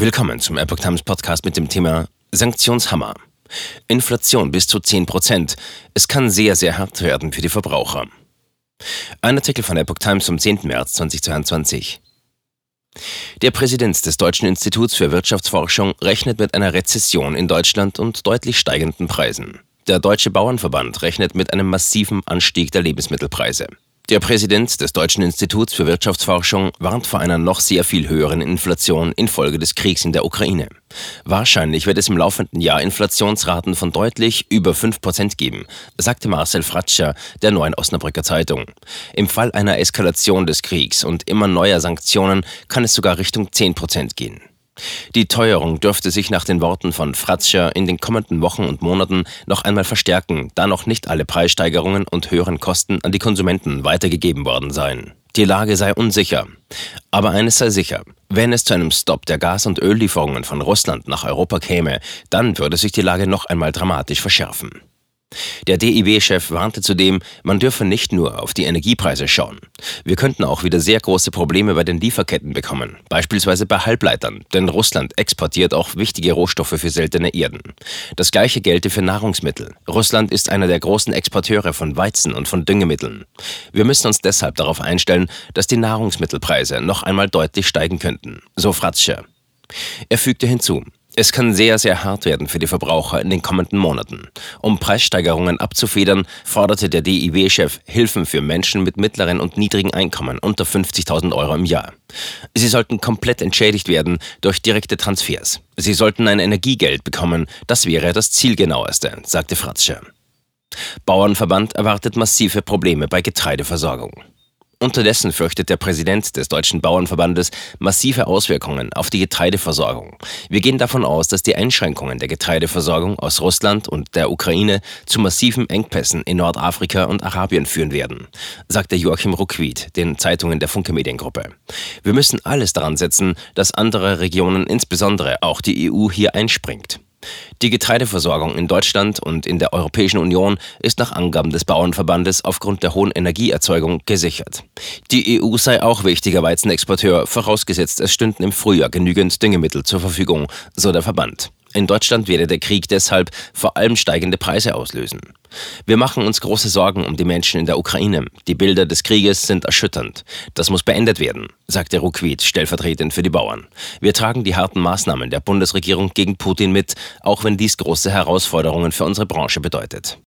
Willkommen zum Epoch Times Podcast mit dem Thema Sanktionshammer. Inflation bis zu 10 Prozent. Es kann sehr, sehr hart werden für die Verbraucher. Ein Artikel von Epoch Times vom 10. März 2022. Der Präsident des Deutschen Instituts für Wirtschaftsforschung rechnet mit einer Rezession in Deutschland und deutlich steigenden Preisen. Der Deutsche Bauernverband rechnet mit einem massiven Anstieg der Lebensmittelpreise. Der Präsident des Deutschen Instituts für Wirtschaftsforschung warnt vor einer noch sehr viel höheren Inflation infolge des Kriegs in der Ukraine. Wahrscheinlich wird es im laufenden Jahr Inflationsraten von deutlich über 5% geben, sagte Marcel Fratscher der Neuen Osnabrücker Zeitung. Im Fall einer Eskalation des Kriegs und immer neuer Sanktionen kann es sogar Richtung 10% gehen. Die Teuerung dürfte sich nach den Worten von Fratscher in den kommenden Wochen und Monaten noch einmal verstärken, da noch nicht alle Preissteigerungen und höheren Kosten an die Konsumenten weitergegeben worden seien. Die Lage sei unsicher. Aber eines sei sicher, wenn es zu einem Stopp der Gas- und Öllieferungen von Russland nach Europa käme, dann würde sich die Lage noch einmal dramatisch verschärfen. Der DIW-Chef warnte zudem, man dürfe nicht nur auf die Energiepreise schauen. Wir könnten auch wieder sehr große Probleme bei den Lieferketten bekommen, beispielsweise bei Halbleitern, denn Russland exportiert auch wichtige Rohstoffe für seltene Erden. Das gleiche gelte für Nahrungsmittel. Russland ist einer der großen Exporteure von Weizen und von Düngemitteln. Wir müssen uns deshalb darauf einstellen, dass die Nahrungsmittelpreise noch einmal deutlich steigen könnten, so Fratscher. Er fügte hinzu, es kann sehr, sehr hart werden für die Verbraucher in den kommenden Monaten. Um Preissteigerungen abzufedern, forderte der DIW-Chef Hilfen für Menschen mit mittleren und niedrigen Einkommen unter 50.000 Euro im Jahr. Sie sollten komplett entschädigt werden durch direkte Transfers. Sie sollten ein Energiegeld bekommen, das wäre das Zielgenaueste, sagte Fratsche. Bauernverband erwartet massive Probleme bei Getreideversorgung. Unterdessen fürchtet der Präsident des Deutschen Bauernverbandes massive Auswirkungen auf die Getreideversorgung. Wir gehen davon aus, dass die Einschränkungen der Getreideversorgung aus Russland und der Ukraine zu massiven Engpässen in Nordafrika und Arabien führen werden, sagte Joachim Ruckwied den Zeitungen der Funke Mediengruppe. Wir müssen alles daran setzen, dass andere Regionen, insbesondere auch die EU, hier einspringt. Die Getreideversorgung in Deutschland und in der Europäischen Union ist nach Angaben des Bauernverbandes aufgrund der hohen Energieerzeugung gesichert. Die EU sei auch wichtiger Weizenexporteur, vorausgesetzt es stünden im Frühjahr genügend Düngemittel zur Verfügung, so der Verband. In Deutschland werde der Krieg deshalb vor allem steigende Preise auslösen. Wir machen uns große Sorgen um die Menschen in der Ukraine. Die Bilder des Krieges sind erschütternd. Das muss beendet werden, sagte Rukwit stellvertretend für die Bauern. Wir tragen die harten Maßnahmen der Bundesregierung gegen Putin mit, auch wenn dies große Herausforderungen für unsere Branche bedeutet.